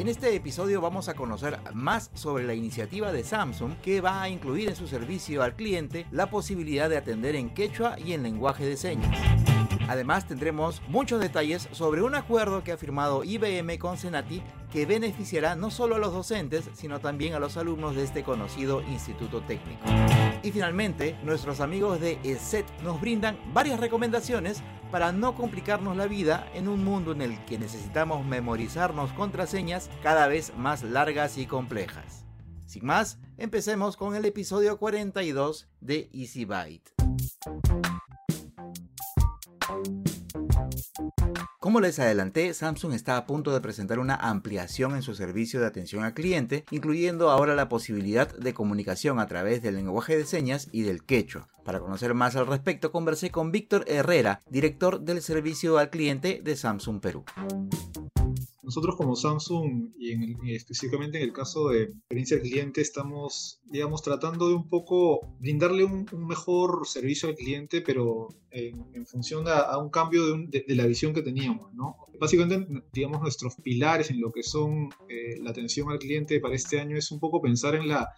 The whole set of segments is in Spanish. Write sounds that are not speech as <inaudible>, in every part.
En este episodio vamos a conocer más sobre la iniciativa de Samsung que va a incluir en su servicio al cliente la posibilidad de atender en quechua y en lenguaje de señas. Además tendremos muchos detalles sobre un acuerdo que ha firmado IBM con Senati que beneficiará no solo a los docentes, sino también a los alumnos de este conocido instituto técnico. Y finalmente, nuestros amigos de ESET nos brindan varias recomendaciones para no complicarnos la vida en un mundo en el que necesitamos memorizarnos contraseñas cada vez más largas y complejas. Sin más, empecemos con el episodio 42 de Easy Byte. Como les adelanté, Samsung está a punto de presentar una ampliación en su servicio de atención al cliente, incluyendo ahora la posibilidad de comunicación a través del lenguaje de señas y del quechua. Para conocer más al respecto, conversé con Víctor Herrera, director del servicio al cliente de Samsung Perú. Nosotros como Samsung y, específicamente en el caso de experiencia del cliente estamos, digamos, tratando de un poco brindarle un, mejor servicio al cliente, pero en, función a, un cambio de, la visión que teníamos, ¿no? Básicamente, digamos, nuestros pilares en lo que son eh, la atención al cliente para este año es un poco pensar en la,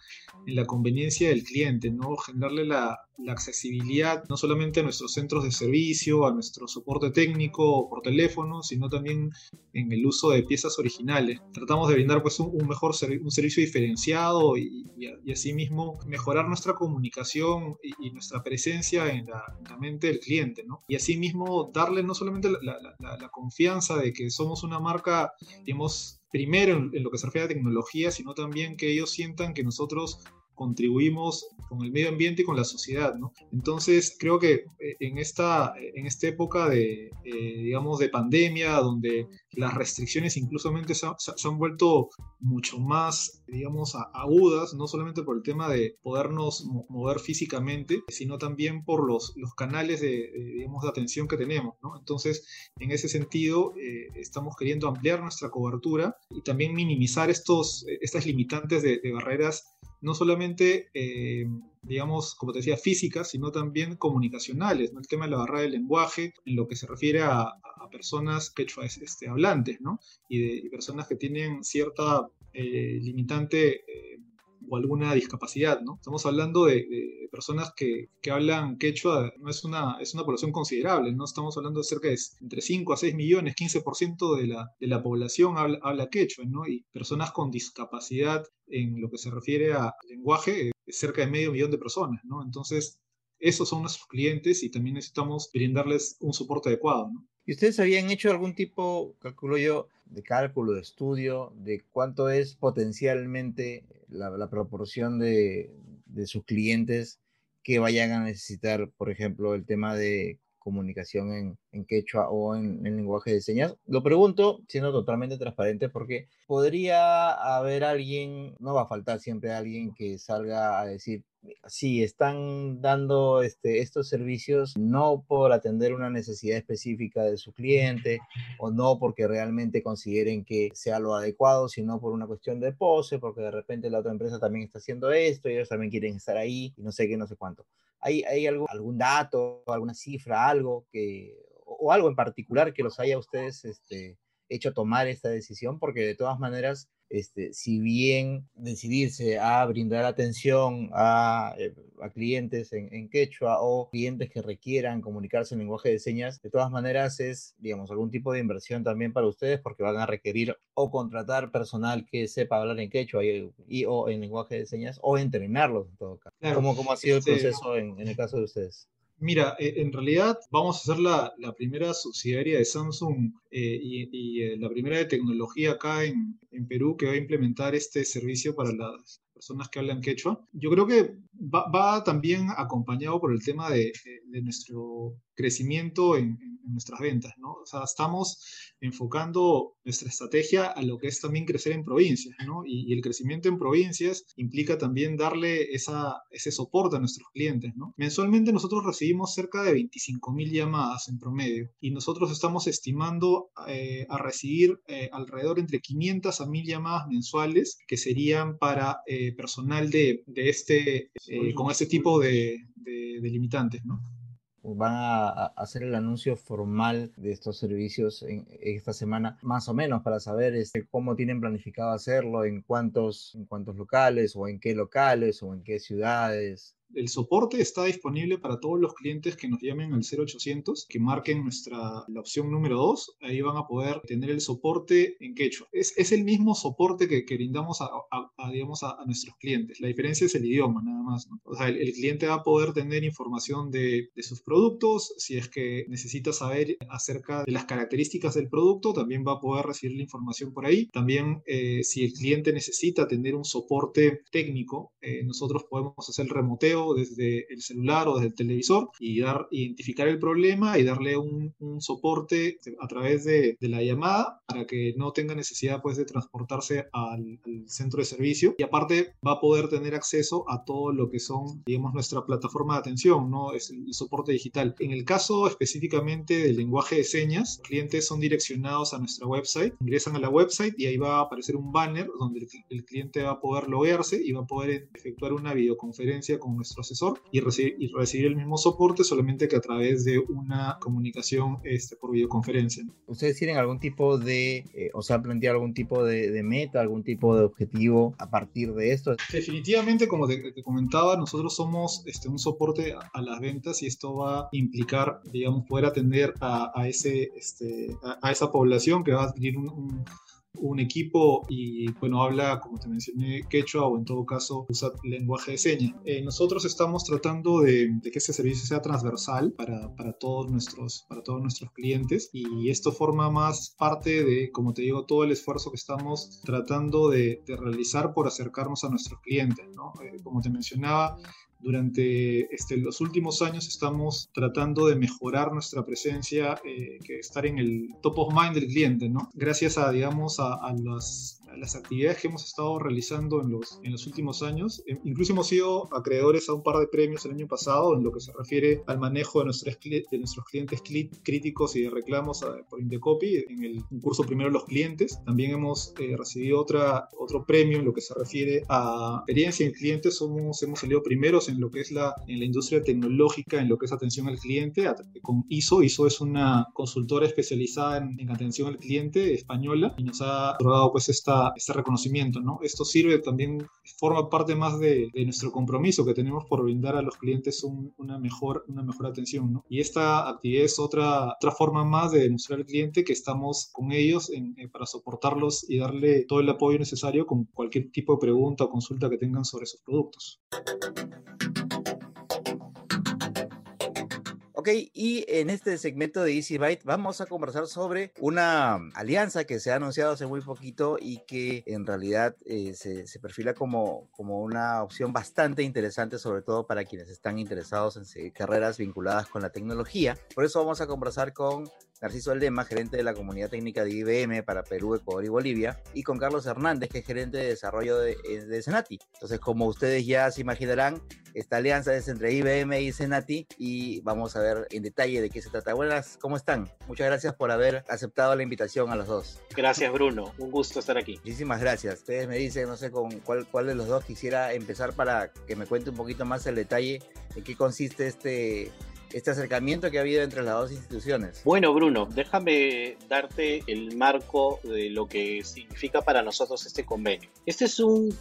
en la conveniencia del cliente, ¿no? Generarle la, la accesibilidad no solamente a nuestros centros de servicio, a nuestro soporte técnico por teléfono, sino también en el uso de piezas originales. Tratamos de brindar pues un, mejor un servicio diferenciado y, y, asimismo mejorar nuestra comunicación y, nuestra presencia en la, mente del cliente, ¿no? Y asimismo darle no solamente la, confianza de que somos una marca, digamos, primero en, lo que se refiere a tecnología, sino también que ellos sientan que nosotros contribuimos con el medio ambiente y con la sociedad, ¿no? Entonces, creo que eh, en esta, en esta época de, eh, digamos, de pandemia, donde las restricciones incluso se, se, han vuelto mucho más, digamos, agudas, no solamente por el tema de podernos mover físicamente, sino también por los, los canales de, digamos, de atención que tenemos, ¿no? Entonces, en ese sentido, eh, estamos queriendo ampliar nuestra cobertura y también minimizar estos, estas limitantes de, de barreras no solamente, eh, digamos, como te decía, físicas, sino también comunicacionales, ¿no? El tema de la barrera del lenguaje, en lo que se refiere a, personas quechua este, hablantes, ¿no? Y de personas que tienen cierta eh, limitante eh, o alguna discapacidad, ¿no? Estamos hablando de, personas que, que, hablan quechua, no es una, es una población considerable, ¿no? Estamos hablando de cerca de entre 5 a 6 millones, 15% de la, de la población habla, habla quechua, ¿no? Y personas con discapacidad en lo que se refiere a lenguaje, cerca de medio millón de personas, ¿no? Entonces, esos son nuestros clientes y también necesitamos brindarles un soporte adecuado, ¿no? ¿Y ustedes habían hecho algún tipo, calculo yo, de cálculo, de estudio, de cuánto es potencialmente la, proporción de, sus clientes que vayan a necesitar, por ejemplo, el tema de comunicación en, quechua o en, en, lenguaje de señas. Lo pregunto siendo totalmente transparente porque podría haber alguien, no va a faltar siempre alguien que salga a decir, sí, están dando este, estos servicios no por atender una necesidad específica de su cliente o no porque realmente consideren que sea lo adecuado, sino por una cuestión de pose, porque de repente la otra empresa también está haciendo esto y ellos también quieren estar ahí y no sé qué, no sé cuánto. ¿Hay, hay algo, algún dato, alguna cifra, algo que, o algo en particular que los haya ustedes este, hecho tomar esta decisión? Porque de todas maneras este, si bien decidirse a brindar atención a, eh, clientes en, quechua o clientes que requieran comunicarse en lenguaje de señas, de todas maneras es, digamos, algún tipo de inversión también para ustedes porque van a requerir o contratar personal que sepa hablar en quechua y, o en lenguaje de señas o entrenarlos en todo caso. ¿Cómo, ha sido el este proceso en el caso de ustedes? Mira, eh, en realidad vamos a ser la, primera subsidiaria de Samsung eh, y, eh, la primera de tecnología acá en, Perú que va a implementar este servicio para las personas que hablan quechua. Yo creo que va, también acompañado por el tema de, nuestro crecimiento en, nuestras ventas, ¿no? O sea, estamos enfocando nuestra estrategia a lo que es también crecer en provincias, ¿no? Y, el crecimiento en provincias implica también darle esa, ese soporte a nuestros clientes, ¿no? Mensualmente nosotros recibimos cerca de 25.000 llamadas en promedio y nosotros estamos estimando eh, a recibir eh, alrededor entre 500 a 1.000 llamadas mensuales que serían para eh, personal de, de este, con este tipo de, de, de limitantes, ¿no? Van a, hacer el anuncio formal de estos servicios en, esta semana, más o menos, para saber este, cómo tienen planificado hacerlo, en cuántos, en cuántos locales, o en qué locales, o en qué ciudades el soporte está disponible para todos los clientes que nos llamen al 0800, que marquen nuestra, la opción número 2. Ahí van a poder tener el soporte en quechua. Es, es el mismo soporte que, que brindamos a, digamos, a, nuestros clientes. La diferencia es el idioma, nada más. O sea, el, cliente va a poder tener información de, de, sus productos. Si es que necesita saber acerca de las características del producto, también va a poder recibir la información por ahí. También, eh, si el cliente necesita tener un soporte técnico, eh, nosotros podemos hacer el remoteo desde el celular o desde el televisor y dar, identificar el problema y darle un, soporte a través de, la llamada para que no tenga necesidad pues de transportarse al, centro de servicio. Y aparte va a poder tener acceso a todo lo que son digamos nuestra plataforma de atención no es el, soporte digital. En el caso específicamente del lenguaje de señas clientes son direccionados a nuestra website ingresan a la website y ahí va a aparecer un banner donde el, el cliente va a poder loguearse y va a poder efectuar una videoconferencia con nuestro asesor y, recibir, y recibir el mismo soporte, solamente que a través de una comunicación este, por videoconferencia. ¿Ustedes tienen algún tipo de, eh, o sea, planteado algún tipo de, meta, algún tipo de objetivo a partir de esto? Definitivamente, como te, comentaba, nosotros somos este, un soporte a, las ventas y esto va a implicar, digamos, poder atender a, ese, este, a, esa población que va a adquirir un un equipo y, bueno, habla, como te mencioné, quechua o en todo caso usa lenguaje de señas. Eh, nosotros estamos tratando de, que este servicio sea transversal para, para, todos nuestros, para todos nuestros clientes y esto forma más parte de, como te digo, todo el esfuerzo que estamos tratando de, de realizar por acercarnos a nuestros clientes. ¿no? Eh, como te mencionaba, durante este, los últimos años estamos tratando de mejorar nuestra presencia, eh, que estar en el top of mind del cliente, ¿no? Gracias a, digamos, a, las actividades que hemos estado realizando en los, en los últimos años. Eh, incluso hemos sido acreedores a un par de premios el año pasado en lo que se refiere al manejo de nuestros, de nuestros clientes críticos y de reclamos por Indecopy en el concurso Primero los Clientes. También hemos eh, recibido otra, otro premio en lo que se refiere a experiencia en clientes. Somos, hemos salido primeros en lo que es la, en la industria tecnológica, en lo que es atención al cliente, con ISO. ISO es una consultora especializada en, en atención al cliente española y nos ha otorgado pues esta este reconocimiento, ¿no? Esto sirve también, forma parte más de, nuestro compromiso que tenemos por brindar a los clientes una, mejor, una mejor atención, ¿no? Y esta actividad es otra, otra forma más de demostrar al cliente que estamos con ellos eh, para soportarlos y darle todo el apoyo necesario con cualquier tipo de pregunta o consulta que tengan sobre sus productos. Ok, y en este segmento de Easy Byte vamos a conversar sobre una alianza que se ha anunciado hace muy poquito y que en realidad eh, se, se, perfila como, como una opción bastante interesante, sobre todo para quienes están interesados en carreras vinculadas con la tecnología. Por eso vamos a conversar con Narciso Aldema, gerente de la comunidad técnica de IBM para Perú, Ecuador y Bolivia, y con Carlos Hernández, que es gerente de desarrollo de, eh, de Senati. Entonces, como ustedes ya se imaginarán, esta alianza es entre IBM y Senati y vamos a ver en detalle de qué se trata. Buenas, ¿cómo están? Muchas gracias por haber aceptado la invitación a los dos. Gracias, Bruno. Un gusto estar aquí. Muchísimas gracias. Ustedes me dicen, no sé con cuál, cuál de los dos quisiera empezar para que me cuente un poquito más el detalle en qué consiste este este acercamiento que ha habido entre las dos instituciones. Bueno, Bruno, déjame darte el marco de lo que significa para nosotros este convenio. Este es un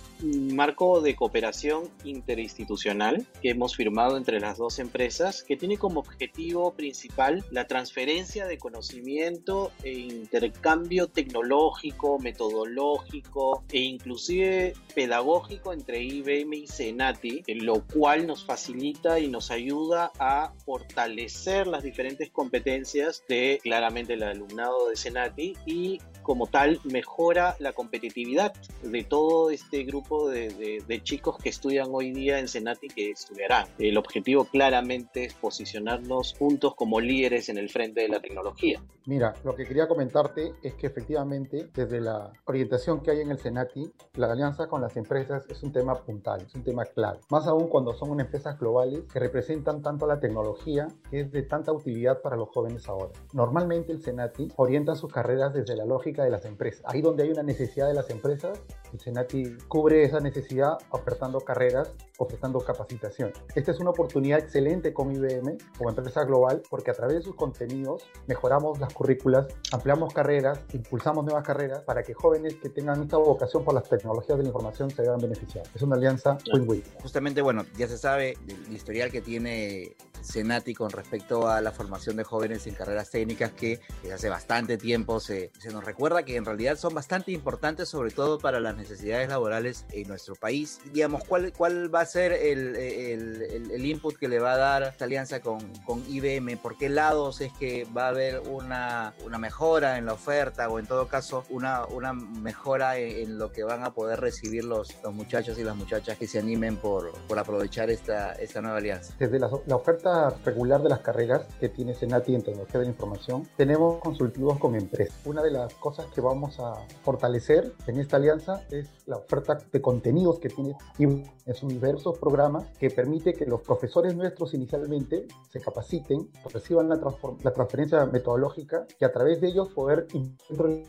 marco de cooperación interinstitucional que hemos firmado entre las dos empresas que tiene como objetivo principal la transferencia de conocimiento e intercambio tecnológico, metodológico e inclusive pedagógico entre IBM y Senati, lo cual nos facilita y nos ayuda a fortalecer las diferentes competencias de claramente el alumnado de Senati y como tal mejora la competitividad de todo este grupo de, chicos que estudian hoy día en Senati que estudiarán. El objetivo claramente es posicionarnos juntos como líderes en el frente de la tecnología. Mira, lo que quería comentarte es que efectivamente desde la orientación que hay en el Senati, la alianza con las empresas es un tema puntal, es un tema clave. Más aún cuando son unas empresas globales que representan tanto la tecnología que es de tanta utilidad para los jóvenes ahora. Normalmente el Senati orienta sus carreras desde la lógica de las empresas. Ahí donde hay una necesidad de las empresas, el Senati cubre esa necesidad ofertando carreras, ofertando capacitación. Esta es una oportunidad excelente con IBM como empresa global porque a través de sus contenidos mejoramos las currículas, ampliamos carreras, impulsamos nuevas carreras para que jóvenes que tengan esta vocación por las tecnologías de la información se vean beneficiados. Es una alianza win-win. Justamente, bueno, ya se sabe el historial que tiene Senati con respecto a la formación de jóvenes en carreras técnicas que desde hace bastante tiempo se, se nos recuerda que en realidad son bastante importantes sobre todo para las necesidades laborales en nuestro país. Digamos, ¿cuál, cuál va a ser el, el, el, input que le va a dar esta alianza con, con, IBM? ¿Por qué lados es que va a haber una, una mejora en la oferta o en todo caso una, una mejora en, lo que van a poder recibir los, los muchachos y las muchachas que se animen por, por aprovechar esta, esta nueva alianza? Desde la, la oferta regular de las carreras que tiene Senati en tecnología de la información, tenemos consultivos como empresa. Una de las cosas que vamos a fortalecer en esta alianza es la oferta de contenidos que tiene en su diversos programas que permite que los profesores nuestros inicialmente se capaciten, reciban la, la transferencia metodológica y a través de ellos poder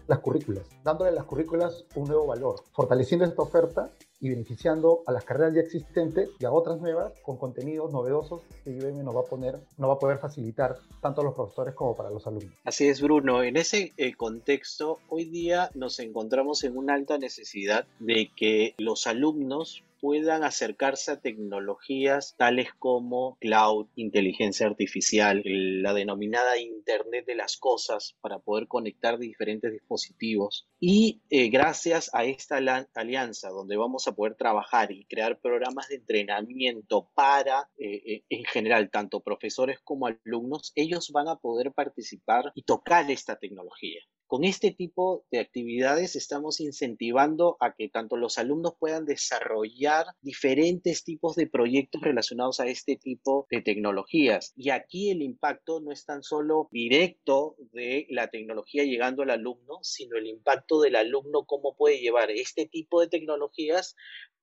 las currículas, dándole a las currículas un nuevo valor, fortaleciendo esta oferta y beneficiando a las carreras ya existentes y a otras nuevas con contenidos novedosos que IBM nos va a poner, nos va a poder facilitar tanto a los profesores como para los alumnos. Así es, Bruno. En ese eh, contexto, hoy día nos encontramos en una alta necesidad de que los alumnos puedan acercarse a tecnologías tales como cloud, inteligencia artificial, la denominada Internet de las Cosas para poder conectar diferentes dispositivos. Y eh, gracias a esta alianza donde vamos a poder trabajar y crear programas de entrenamiento para, eh, eh, en general, tanto profesores como alumnos, ellos van a poder participar y tocar esta tecnología. Con este tipo de actividades estamos incentivando a que tanto los alumnos puedan desarrollar diferentes tipos de proyectos relacionados a este tipo de tecnologías. Y aquí el impacto no es tan solo directo de la tecnología llegando al alumno, sino el impacto del alumno, cómo puede llevar este tipo de tecnologías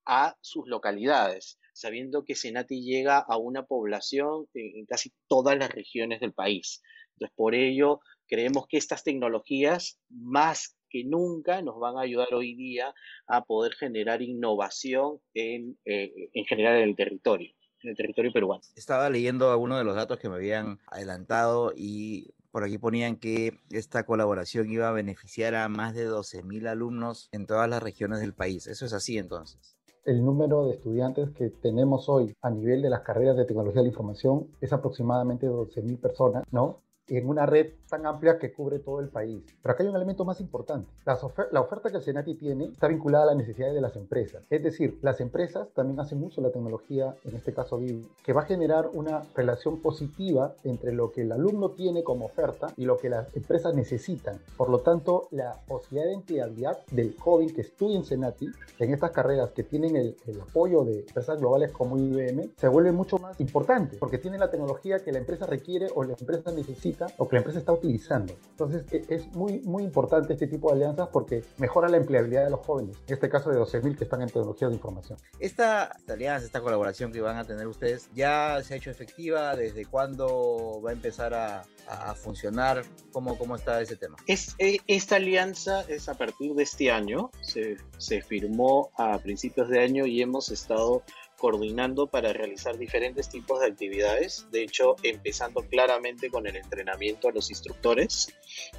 a sus localidades, sabiendo que Senati llega a una población en, casi todas las regiones del país. Entonces, por ello, Creemos que estas tecnologías más que nunca nos van a ayudar hoy día a poder generar innovación en, eh, en general en el territorio, en el territorio peruano. Estaba leyendo algunos de los datos que me habían adelantado y por aquí ponían que esta colaboración iba a beneficiar a más de 12.000 alumnos en todas las regiones del país. ¿Eso es así entonces? El número de estudiantes que tenemos hoy a nivel de las carreras de tecnología de la información es aproximadamente 12.000 personas, ¿no? En una red tan amplia que cubre todo el país. Pero acá hay un elemento más importante. La, oferta que el Senati tiene está vinculada a las necesidades de las empresas. Es decir, las empresas también hacen mucho la tecnología, en este caso BIM, que va a generar una relación positiva entre lo que el alumno tiene como oferta y lo que las empresas necesitan. Por lo tanto, la posibilidad de empleabilidad del joven que estudia en Senati, en estas carreras que tienen el, el apoyo de empresas globales como IBM, se vuelve mucho más importante porque tiene la tecnología que la empresa requiere o la empresa necesita o que la empresa está utilizando. Entonces e, es muy, muy importante este tipo de alianzas porque mejora la empleabilidad de los jóvenes, en este caso de 12.000 que están en tecnología de información. Esta, alianza, esta colaboración que van a tener ustedes, ¿ya se ha hecho efectiva? ¿Desde cuándo va a empezar a, a funcionar? ¿Cómo, ¿Cómo está ese tema? Es, e, esta alianza es a partir de este año, se, se firmó a principios de año y hemos estado coordinando para realizar diferentes tipos de actividades. De hecho, empezando claramente con el entrenamiento a los instructores.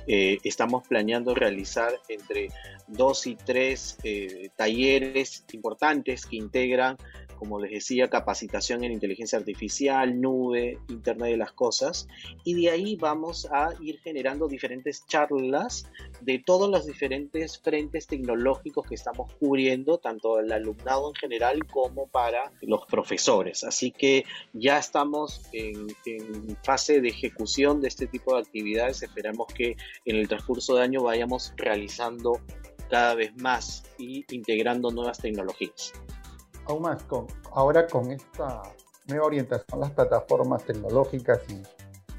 Eh, estamos planeando realizar entre dos y tres eh, talleres importantes que integran como les decía, capacitación en inteligencia artificial, nube, Internet de las Cosas, y de ahí vamos a ir generando diferentes charlas de todos los diferentes frentes tecnológicos que estamos cubriendo, tanto el alumnado en general como para los profesores. Así que ya estamos en, en fase de ejecución de este tipo de actividades. Esperamos que en el transcurso de año vayamos realizando cada vez más y integrando nuevas tecnologías. Aún más, con, ahora con esta nueva orientación las plataformas tecnológicas y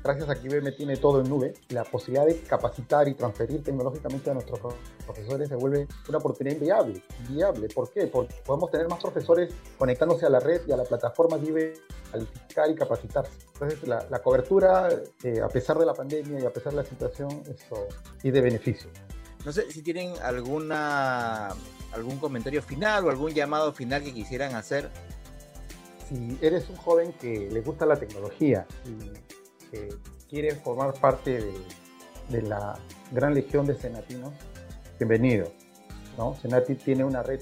gracias a que IBM tiene todo en nube, la posibilidad de capacitar y transferir tecnológicamente a nuestros profesores se vuelve una oportunidad inviable. inviable. ¿Por qué? Porque podemos tener más profesores conectándose a la red y a la plataforma de IBM, calificar y capacitarse. Entonces, la, la cobertura, eh, a pesar de la pandemia y a pesar de la situación, es de beneficio. No sé si tienen alguna algún comentario final o algún llamado final que quisieran hacer. Si eres un joven que le gusta la tecnología y que quiere formar parte de, la gran legión de senatinos, bienvenido. ¿no? Senati tiene una red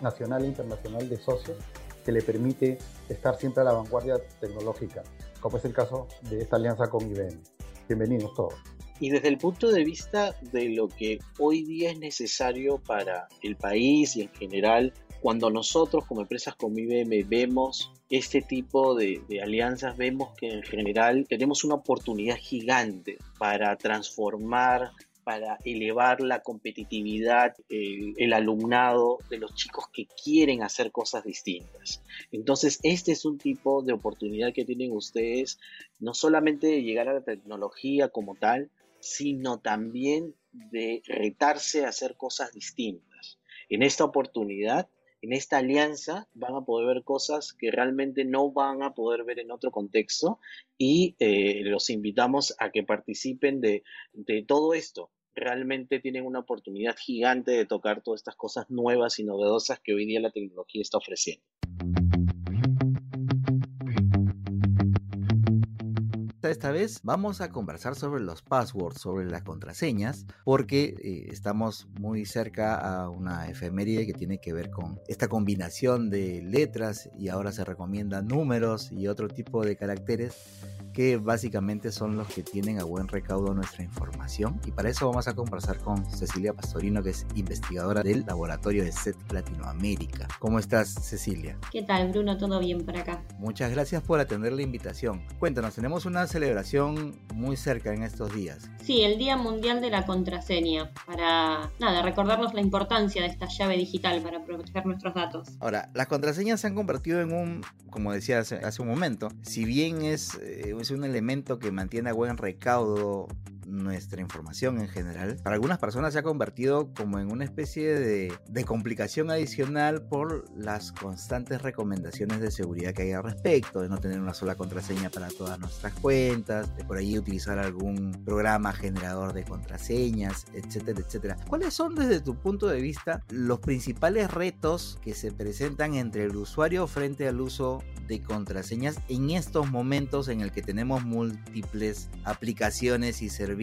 nacional e internacional de socios que le permite estar siempre a la vanguardia tecnológica, como es el caso de esta alianza con IBM. Bienvenidos todos. Y desde el punto de vista de lo que hoy día es necesario para el país y en general, cuando nosotros como empresas como IBM vemos este tipo de, de, alianzas, vemos que en general tenemos una oportunidad gigante para transformar para elevar la competitividad, el, el, alumnado de los chicos que quieren hacer cosas distintas. Entonces, este es un tipo de oportunidad que tienen ustedes, no solamente de llegar a la tecnología como tal, sino también de retarse a hacer cosas distintas. En esta oportunidad, en esta alianza, van a poder ver cosas que realmente no van a poder ver en otro contexto y eh, los invitamos a que participen de, de todo esto. Realmente tienen una oportunidad gigante de tocar todas estas cosas nuevas y novedosas que hoy día la tecnología está ofreciendo. Esta vez vamos a conversar sobre los passwords, sobre las contraseñas, porque eh, estamos muy cerca a una efeméride que tiene que ver con esta combinación de letras y ahora se recomiendan números y otro tipo de caracteres que básicamente son los que tienen a buen recaudo nuestra información. Y para eso vamos a conversar con Cecilia Pastorino, que es investigadora del laboratorio de SET Latinoamérica. ¿Cómo estás, Cecilia? ¿Qué tal, Bruno? ¿Todo bien por acá? Muchas gracias por atender la invitación. Cuéntanos, tenemos una celebración muy cerca en estos días. Sí, el Día Mundial de la Contraseña, para, nada, recordarnos la importancia de esta llave digital para proteger nuestros datos. Ahora, las contraseñas se han convertido en un, como decía hace, hace un momento, si bien es... Eh, es un elemento que mantiene buen recaudo nuestra información en general, para algunas personas se ha convertido como en una especie de, complicación adicional por las constantes recomendaciones de seguridad que hay al respecto, de no tener una sola contraseña para todas nuestras cuentas, de por ahí utilizar algún programa generador de contraseñas, etcétera, etcétera. ¿Cuáles son desde tu punto de vista los principales retos que se presentan entre el usuario frente al uso de contraseñas en estos momentos en el que tenemos múltiples aplicaciones y servicios,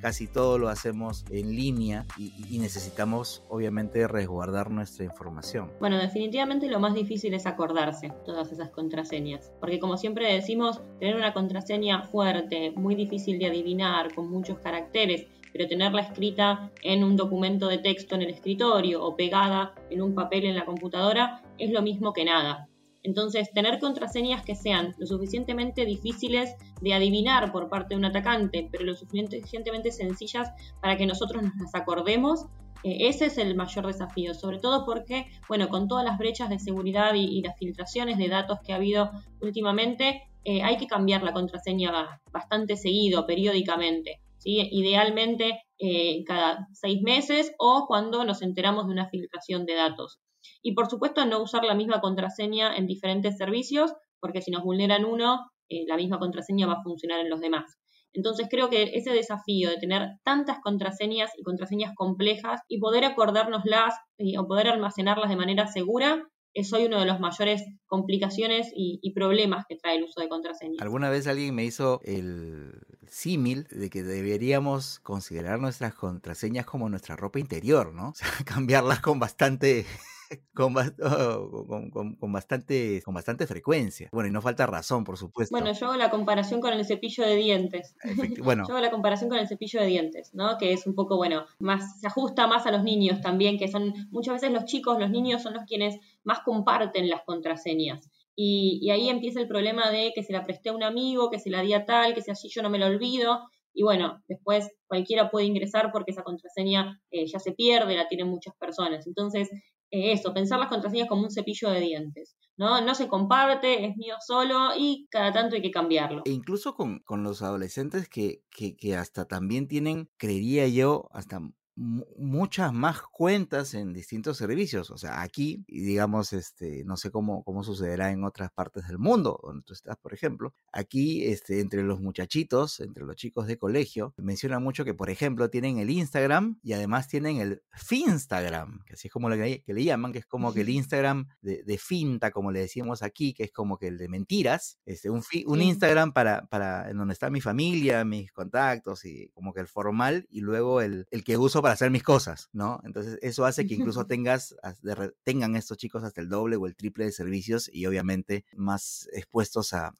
casi todo lo hacemos en línea y, y, necesitamos obviamente resguardar nuestra información. Bueno, definitivamente lo más difícil es acordarse todas esas contraseñas, porque como siempre decimos, tener una contraseña fuerte, muy difícil de adivinar, con muchos caracteres, pero tenerla escrita en un documento de texto en el escritorio o pegada en un papel en la computadora es lo mismo que nada. Entonces, tener contraseñas que sean lo suficientemente difíciles de adivinar por parte de un atacante, pero lo suficientemente sencillas para que nosotros nos las acordemos, eh, ese es el mayor desafío, sobre todo porque, bueno, con todas las brechas de seguridad y, las filtraciones de datos que ha habido últimamente, eh, hay que cambiar la contraseña bastante seguido, periódicamente. Idealmente eh, cada seis meses o cuando nos enteramos de una filtración de datos. Y por supuesto no usar la misma contraseña en diferentes servicios, porque si nos vulneran uno, eh, la misma contraseña va a funcionar en los demás. Entonces creo que ese desafío de tener tantas contraseñas y contraseñas complejas y poder acordárnoslas y, o poder almacenarlas de manera segura es hoy uno de los mayores complicaciones y, y, problemas que trae el uso de contraseñas. Alguna vez alguien me hizo el símil de que deberíamos considerar nuestras contraseñas como nuestra ropa interior, ¿no? <laughs> O sea, cambiarlas con bastante <laughs> con, con, con, bastante, con bastante frecuencia. Bueno, y no falta razón, por supuesto. Bueno, yo hago la comparación con el cepillo de dientes. <laughs> Bueno. yo hago la comparación con el cepillo de dientes, ¿no? Que es un poco, bueno, más, se ajusta más a los niños también, que son muchas veces los chicos, los niños son los quienes más comparten las contraseñas. Y, y, ahí empieza el problema de que se la presté a un amigo, que se la di a tal, que si así yo no me la olvido. Y bueno, después cualquiera puede ingresar porque esa contraseña eh, ya se pierde, la tienen muchas personas. Entonces, eso, pensar las contraseñas como un cepillo de dientes. ¿no? No se comparte, es mío solo y cada tanto hay que cambiarlo. E incluso con, con los adolescentes que, que, que hasta también tienen, creería yo, hasta muchas más cuentas en distintos servicios. O sea, aquí, digamos, este, no sé cómo, cómo sucederá en otras partes del mundo, donde tú estás, por ejemplo. Aquí, este, entre los muchachitos, entre los chicos de colegio, menciona mucho que, por ejemplo, tienen el Instagram y además tienen el Finstagram, que así es como le, que le llaman, que es como que el Instagram de, de, finta, como le decimos aquí, que es como que el de mentiras. Este, un, un Instagram para, para en donde está mi familia, mis contactos y como que el formal y luego el, el que uso para hacer mis cosas, ¿no? Entonces eso hace que incluso <laughs> tengas, tengan estos chicos hasta el doble o el triple de servicios y obviamente más expuestos a,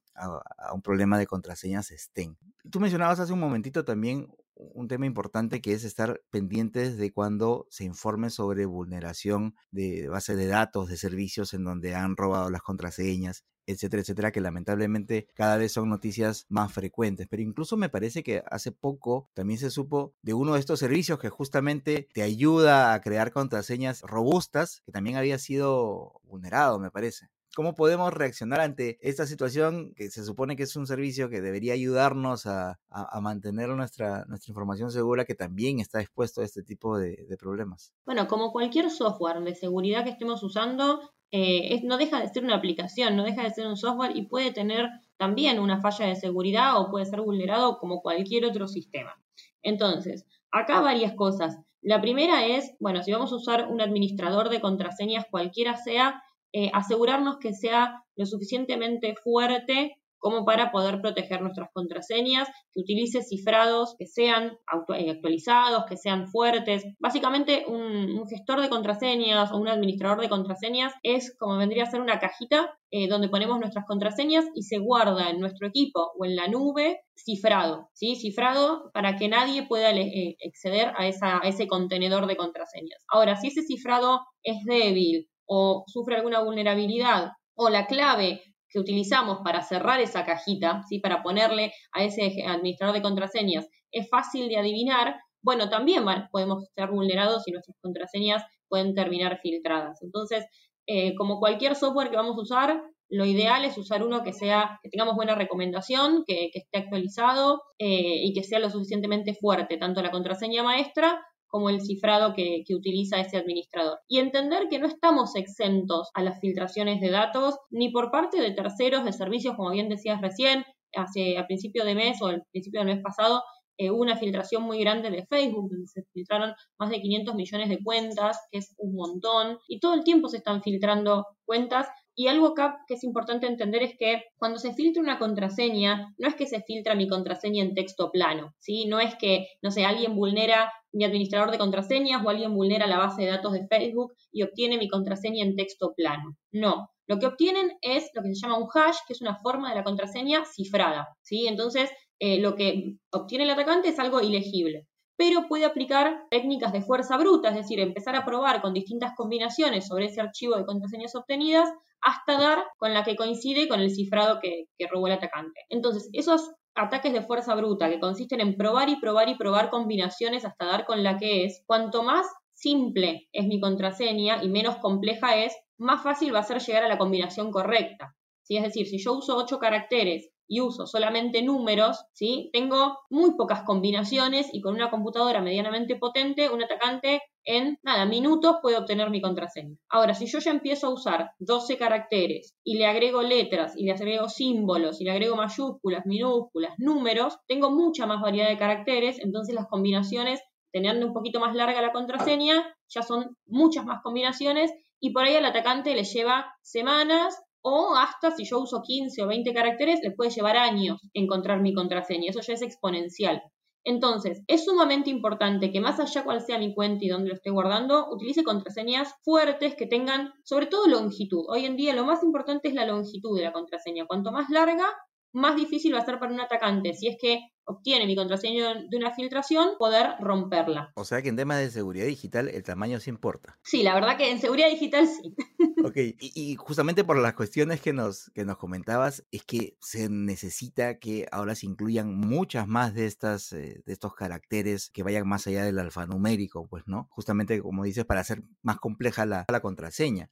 un problema de contraseñas estén. Tú mencionabas hace un momentito también un tema importante que es estar pendientes de cuando se informe sobre vulneración de base de datos, de servicios en donde han robado las contraseñas, etcétera, etcétera, que lamentablemente cada vez son noticias más frecuentes. Pero incluso me parece que hace poco también se supo de uno de estos servicios que justamente te ayuda a crear contraseñas robustas, que también había sido vulnerado, me parece. ¿Cómo podemos reaccionar ante esta situación que se supone que es un servicio que debería ayudarnos a, mantener nuestra, nuestra información segura, que también está expuesto a este tipo de, de problemas? Bueno, como cualquier software de seguridad que estemos usando, eh, no deja de ser una aplicación, no deja de ser un software y puede tener también una falla de seguridad o puede ser vulnerado como cualquier otro sistema. Entonces, acá varias cosas. La primera es, bueno, si vamos a usar un administrador de contraseñas cualquiera sea, eh, asegurarnos que sea lo suficientemente fuerte como para poder proteger nuestras contraseñas, que utilice cifrados que sean eh, actualizados, que sean fuertes. Básicamente un, gestor de contraseñas o un administrador de contraseñas es como vendría a ser una cajita eh, donde ponemos nuestras contraseñas y se guarda en nuestro equipo o en la nube cifrado, ¿sí? Cifrado para que nadie pueda eh, acceder a, ese contenedor de contraseñas. Ahora, si ese cifrado es débil o sufre alguna vulnerabilidad o la clave que utilizamos para cerrar esa cajita, ¿sí? para ponerle a ese administrador de contraseñas, es fácil de adivinar, bueno, también podemos ser vulnerados y nuestras contraseñas pueden terminar filtradas. Entonces, eh, como cualquier software que vamos a usar, lo ideal es usar uno que sea, que tengamos buena recomendación, que, esté actualizado eh, y que sea lo suficientemente fuerte, tanto la contraseña maestra como el cifrado que, utiliza ese administrador. Y entender que no estamos exentos a las filtraciones de datos ni por parte de terceros de servicios, como bien decías recién, hace a principio de mes o al principio del mes pasado eh, una filtración muy grande de Facebook, donde se filtraron más de 500 millones de cuentas, que es un montón, y todo el tiempo se están filtrando cuentas y algo acá que es importante entender es que cuando se filtra una contraseña, no es que se filtra mi contraseña en texto plano, ¿sí? No es que, no sé, alguien vulnera mi administrador de contraseñas o alguien vulnera la base de datos de Facebook y obtiene mi contraseña en texto plano. No. Lo que obtienen es lo que se llama un hash, que es una forma de la contraseña cifrada, ¿sí? Entonces, eh, lo que obtiene el atacante es algo ilegible pero puede aplicar técnicas de fuerza bruta, es decir, empezar a probar con distintas combinaciones sobre ese archivo de contraseñas obtenidas hasta dar con la que coincide con el cifrado que, robó el atacante. Entonces, esos ataques de fuerza bruta que consisten en probar y probar y probar combinaciones hasta dar con la que es, cuanto más simple es mi contraseña y menos compleja es, más fácil va a ser llegar a la combinación correcta. ¿Sí? Es decir, si yo uso 8 caracteres y uso solamente números, ¿sí? tengo muy pocas combinaciones y con una computadora medianamente potente, un atacante en nada, minutos puede obtener mi contraseña. Ahora, si yo ya empiezo a usar 12 caracteres y le agrego letras y le agrego símbolos y le agrego mayúsculas, minúsculas, números, tengo mucha más variedad de caracteres, entonces las combinaciones, teniendo un poquito más larga la contraseña, ya son muchas más combinaciones y por ahí al atacante le lleva semanas o hasta si yo uso 15 o 20 caracteres, le puede llevar años encontrar mi contraseña. Eso ya es exponencial. Entonces, es sumamente importante que más allá cual sea mi cuenta y dónde lo esté guardando, utilice contraseñas fuertes que tengan sobre todo longitud. Hoy en día lo más importante es la longitud de la contraseña. Cuanto más larga, más difícil va a ser para un atacante, si es que obtiene mi contraseña de una filtración, poder romperla. O sea que en temas de seguridad digital el tamaño sí importa. Sí, la verdad que en seguridad digital sí. <laughs> Ok, y, justamente por las cuestiones que nos, que nos comentabas, es que se necesita que ahora se incluyan muchas más de, estas, eh, de estos caracteres que vayan más allá del alfanumérico, pues, ¿no? Justamente, como dices, para hacer más compleja la, la contraseña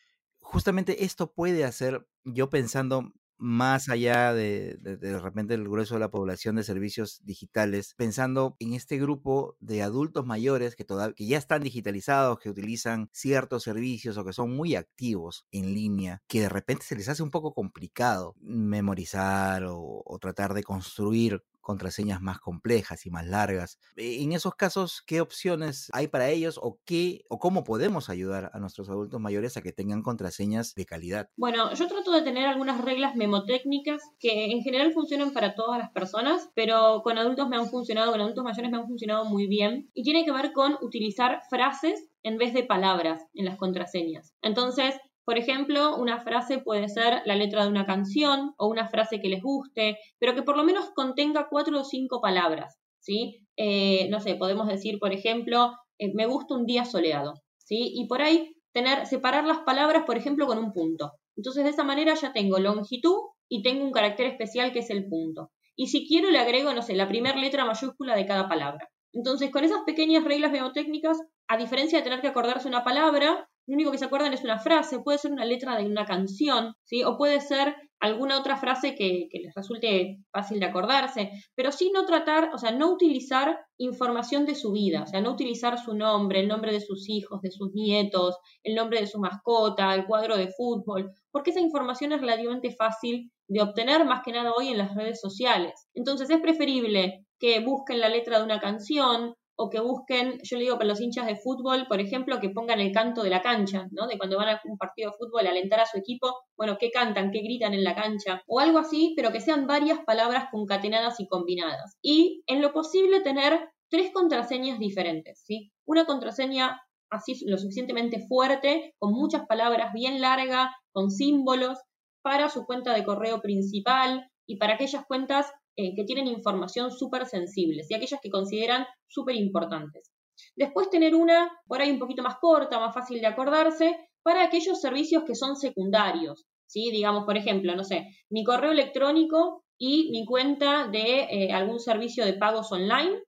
justamente esto puede hacer, yo pensando más allá de, de, repente el grueso de la población de servicios digitales, pensando en este grupo de adultos mayores que, que ya están digitalizados, que utilizan ciertos servicios o que son muy activos en línea, que de repente se les hace un poco complicado memorizar o tratar de construir contraseñas más complejas y más largas. E, en esos casos, ¿qué opciones hay para ellos o qué o cómo podemos ayudar a nuestros adultos mayores a que tengan contraseñas de calidad? Bueno, yo trato de tener algunas reglas memotécnicas que en general funcionan para todas las personas, pero con adultos me han funcionado, con adultos mayores me han funcionado muy bien y tiene que ver con utilizar frases en vez de palabras en las contraseñas. Entonces, por ejemplo, una frase puede ser la letra de una canción o una frase que les guste, pero que por lo menos contenga cuatro o cinco palabras, ¿sí? Eh, no sé, podemos decir, por ejemplo, eh, me gusta un día soleado, ¿sí? Y por ahí tener, separar las palabras, por ejemplo, con un punto. Entonces, de esa manera ya tengo longitud y tengo un carácter especial que es el punto. Y si quiero, le agrego, no sé, la primera letra mayúscula de cada palabra. Entonces, con esas pequeñas reglas memotécnicas, a diferencia de tener que acordarse una palabra, lo único que se acuerdan es una frase, puede ser una letra de una canción, ¿sí? O puede ser alguna otra frase que, les resulte fácil de acordarse, pero sí no tratar, o sea, no utilizar información de su vida, o sea, no utilizar su nombre, el nombre de sus hijos, de sus nietos, el nombre de su mascota, el cuadro de fútbol, porque esa información es relativamente fácil de obtener más que nada hoy en las redes sociales. Entonces es preferible que busquen la letra de una canción o que busquen, yo le digo para los hinchas de fútbol, por ejemplo, que pongan el canto de la cancha, ¿no? De cuando van a un partido de fútbol a alentar a su equipo, bueno, qué cantan, qué gritan en la cancha, o algo así, pero que sean varias palabras concatenadas y combinadas. Y en lo posible tener tres contraseñas diferentes, ¿sí? Una contraseña así lo suficientemente fuerte, con muchas palabras bien largas, con símbolos, para su cuenta de correo principal y para aquellas cuentas eh, que tienen información súper sensibles y aquellas que consideran súper importantes. Después tener una por ahí un poquito más corta, más fácil de acordarse, para aquellos servicios que son secundarios. ¿sí? Digamos, por ejemplo, no sé, mi correo electrónico y mi cuenta de eh, algún servicio de pagos online,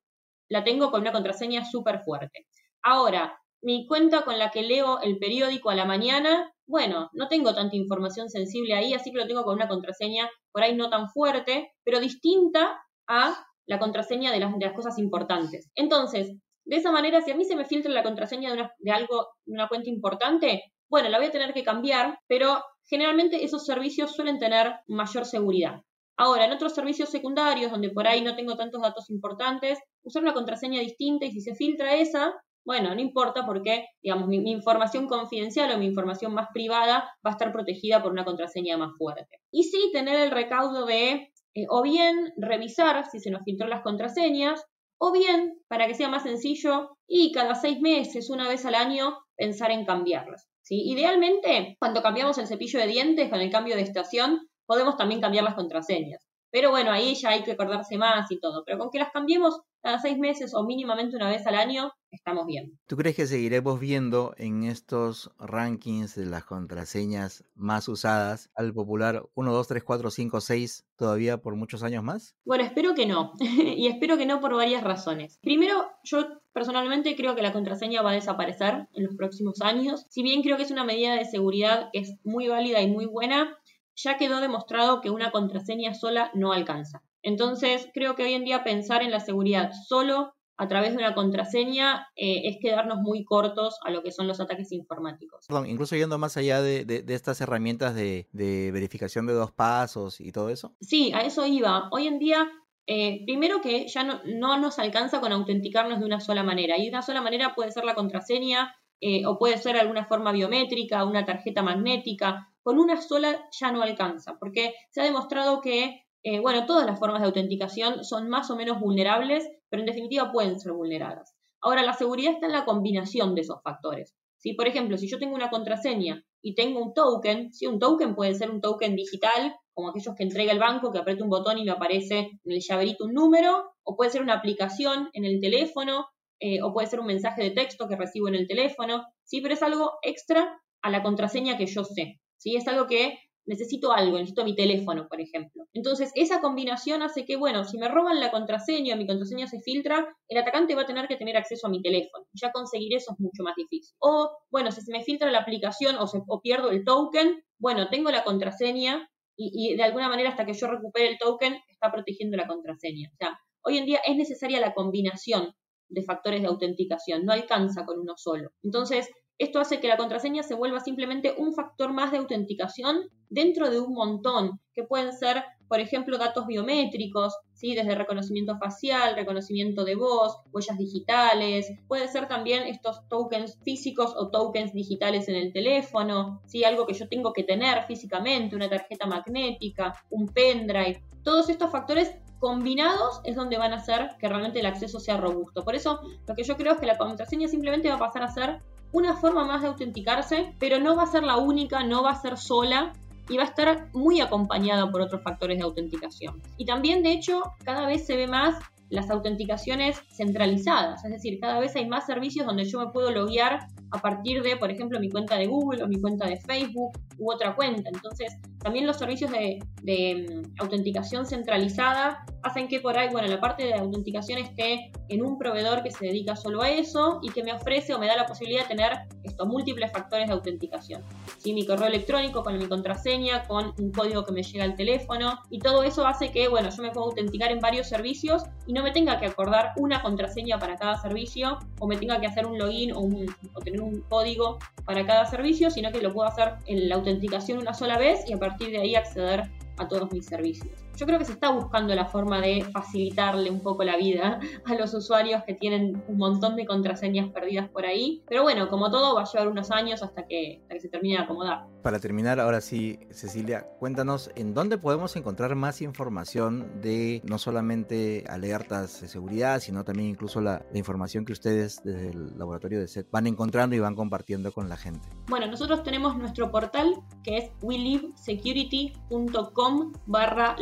la tengo con una contraseña súper fuerte. Ahora, mi cuenta con la que leo el periódico a la mañana, bueno, no tengo tanta información sensible ahí, así que lo tengo con una contraseña por ahí no tan fuerte, pero distinta a la contraseña de las, cosas importantes. Entonces, de esa manera, si a mí se me filtra la contraseña de algo, de una cuenta importante, bueno, la voy a tener que cambiar, pero generalmente esos servicios suelen tener mayor seguridad. Ahora, en otros servicios secundarios, donde por ahí no tengo tantos datos importantes, usar una contraseña distinta y si se filtra esa, bueno, no importa porque, digamos, mi, información confidencial o mi información más privada va a estar protegida por una contraseña más fuerte. Y sí, tener el recaudo de, eh, o bien revisar si se nos filtró las contraseñas, o bien, para que sea más sencillo, y cada seis meses, una vez al año, pensar en cambiarlas. Idealmente, cuando cambiamos el cepillo de dientes con el cambio de estación, podemos también cambiar las contraseñas. Pero bueno, ahí ya hay que acordarse más y todo. Pero con que las cambiemos cada seis meses o mínimamente una vez al año, estamos bien. ¿Tú crees que seguiremos viendo en estos rankings de las contraseñas más usadas al popular 1, 2, 3, 4, 5, 6 todavía por muchos años más? Bueno, espero que no. <laughs> y espero que no por varias razones. Primero, yo personalmente creo que la contraseña va a desaparecer en los próximos años. Si bien creo que es una medida de seguridad que es muy válida y muy buena, ya quedó demostrado que una contraseña sola no alcanza. Entonces, creo que hoy en día pensar en la seguridad solo a través de una contraseña eh, es quedarnos muy cortos a lo que son los ataques informáticos. Perdón, incluso yendo más allá de, estas herramientas de, verificación de dos pasos y todo eso. Sí, a eso iba. Hoy en día, eh, primero que ya no, no, nos alcanza con autenticarnos de una sola manera. Y de una sola manera puede ser la contraseña eh, o puede ser alguna forma biométrica, una tarjeta magnética. Con una sola ya no alcanza, porque se ha demostrado que eh, bueno, todas las formas de autenticación son más o menos vulnerables, pero en definitiva pueden ser vulneradas. Ahora, la seguridad está en la combinación de esos factores. Si, por ejemplo, si yo tengo una contraseña y tengo un token, si un token puede ser un token digital, como aquellos que entrega el banco, que aprieta un botón y me aparece en el llaverito un número, o puede ser una aplicación en el teléfono, eh, o puede ser un mensaje de texto que recibo en el teléfono, sí, pero es algo extra a la contraseña que yo sé. ¿Sí? Es algo que necesito algo, necesito mi teléfono, por ejemplo. Entonces, esa combinación hace que, bueno, si me roban la contraseña, mi contraseña se filtra, el atacante va a tener que tener acceso a mi teléfono. Ya conseguir eso es mucho más difícil. O, bueno, si se me filtra la aplicación o, se, o pierdo el token, bueno, tengo la contraseña y, y, de alguna manera hasta que yo recupere el token está protegiendo la contraseña. O sea, hoy en día es necesaria la combinación de factores de autenticación, no alcanza con uno solo. Entonces, esto hace que la contraseña se vuelva simplemente un factor más de autenticación dentro de un montón, que pueden ser, por ejemplo, datos biométricos, ¿sí? desde reconocimiento facial, reconocimiento de voz, huellas digitales, puede ser también estos tokens físicos o tokens digitales en el teléfono, ¿sí? algo que yo tengo que tener físicamente, una tarjeta magnética, un pendrive. Todos estos factores combinados es donde van a hacer que realmente el acceso sea robusto. Por eso, lo que yo creo es que la contraseña simplemente va a pasar a ser una forma más de autenticarse, pero no va a ser la única, no va a ser sola y va a estar muy acompañada por otros factores de autenticación. Y también, de hecho, cada vez se ve más las autenticaciones centralizadas, es decir, cada vez hay más servicios donde yo me puedo loguear a partir de, por ejemplo, mi cuenta de Google o mi cuenta de Facebook u otra cuenta. Entonces, también los servicios de, mm, autenticación centralizada hacen que por ahí, bueno, la parte de autenticación esté en un proveedor que se dedica solo a eso y que me ofrece o me da la posibilidad de tener estos múltiples factores de autenticación. ¿Sí? Mi correo electrónico con mi contraseña, con un código que me llega al teléfono y todo eso hace que, bueno, yo me puedo autenticar en varios servicios y no me tenga que acordar una contraseña para cada servicio o me tenga que hacer un login o, un, tener un código para cada servicio, sino que lo puedo hacer en la autenticación una sola vez y a partir de ahí acceder a todos mis servicios yo creo que se está buscando la forma de facilitarle un poco la vida <laughs> a los usuarios que tienen un montón de contraseñas perdidas por ahí. Pero bueno, como todo, va a llevar unos años hasta que, hasta que se termine de acomodar. Para terminar, ahora sí, Cecilia, cuéntanos en dónde podemos encontrar más información de no solamente alertas de seguridad, sino también incluso la, la información que ustedes desde el laboratorio de SET van encontrando y van compartiendo con la gente. Bueno, nosotros tenemos nuestro portal que es welivesecurity.com barra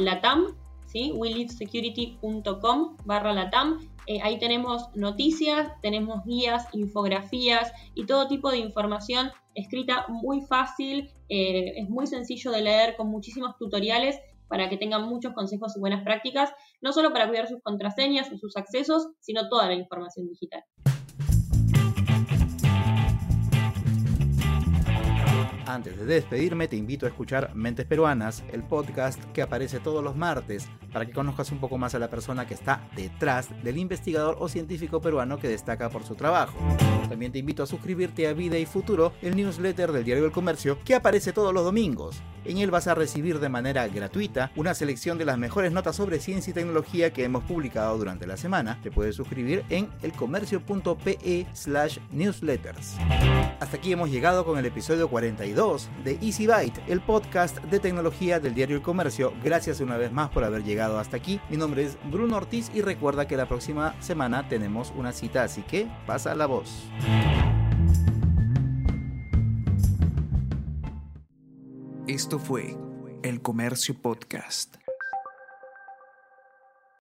latam. Eh, ahí tenemos noticias, tenemos guías, infografías y todo tipo de información escrita muy fácil, eh, es muy sencillo de leer con muchísimos tutoriales para que tengan muchos consejos y buenas prácticas, no solo para cuidar sus contraseñas o sus accesos, sino toda la información digital. Antes de despedirme, te invito a escuchar Mentes Peruanas, el podcast que aparece todos los martes, para que conozcas un poco más a la persona que está detrás del investigador o científico peruano que destaca por su trabajo. También te invito a suscribirte a Vida y Futuro, el newsletter del Diario del Comercio, que aparece todos los domingos. En él vas a recibir de manera gratuita una selección de las mejores notas sobre ciencia y tecnología que hemos publicado durante la semana. Te puedes suscribir en elcomercio.pe slash newsletters. Hasta aquí hemos llegado con el episodio 42 de Easy Byte, el podcast de tecnología del diario El Comercio. Gracias una vez más por haber llegado hasta aquí. Mi nombre es Bruno Ortiz y recuerda que la próxima semana tenemos una cita, así que pasa la voz. Esto fue El Comercio Podcast.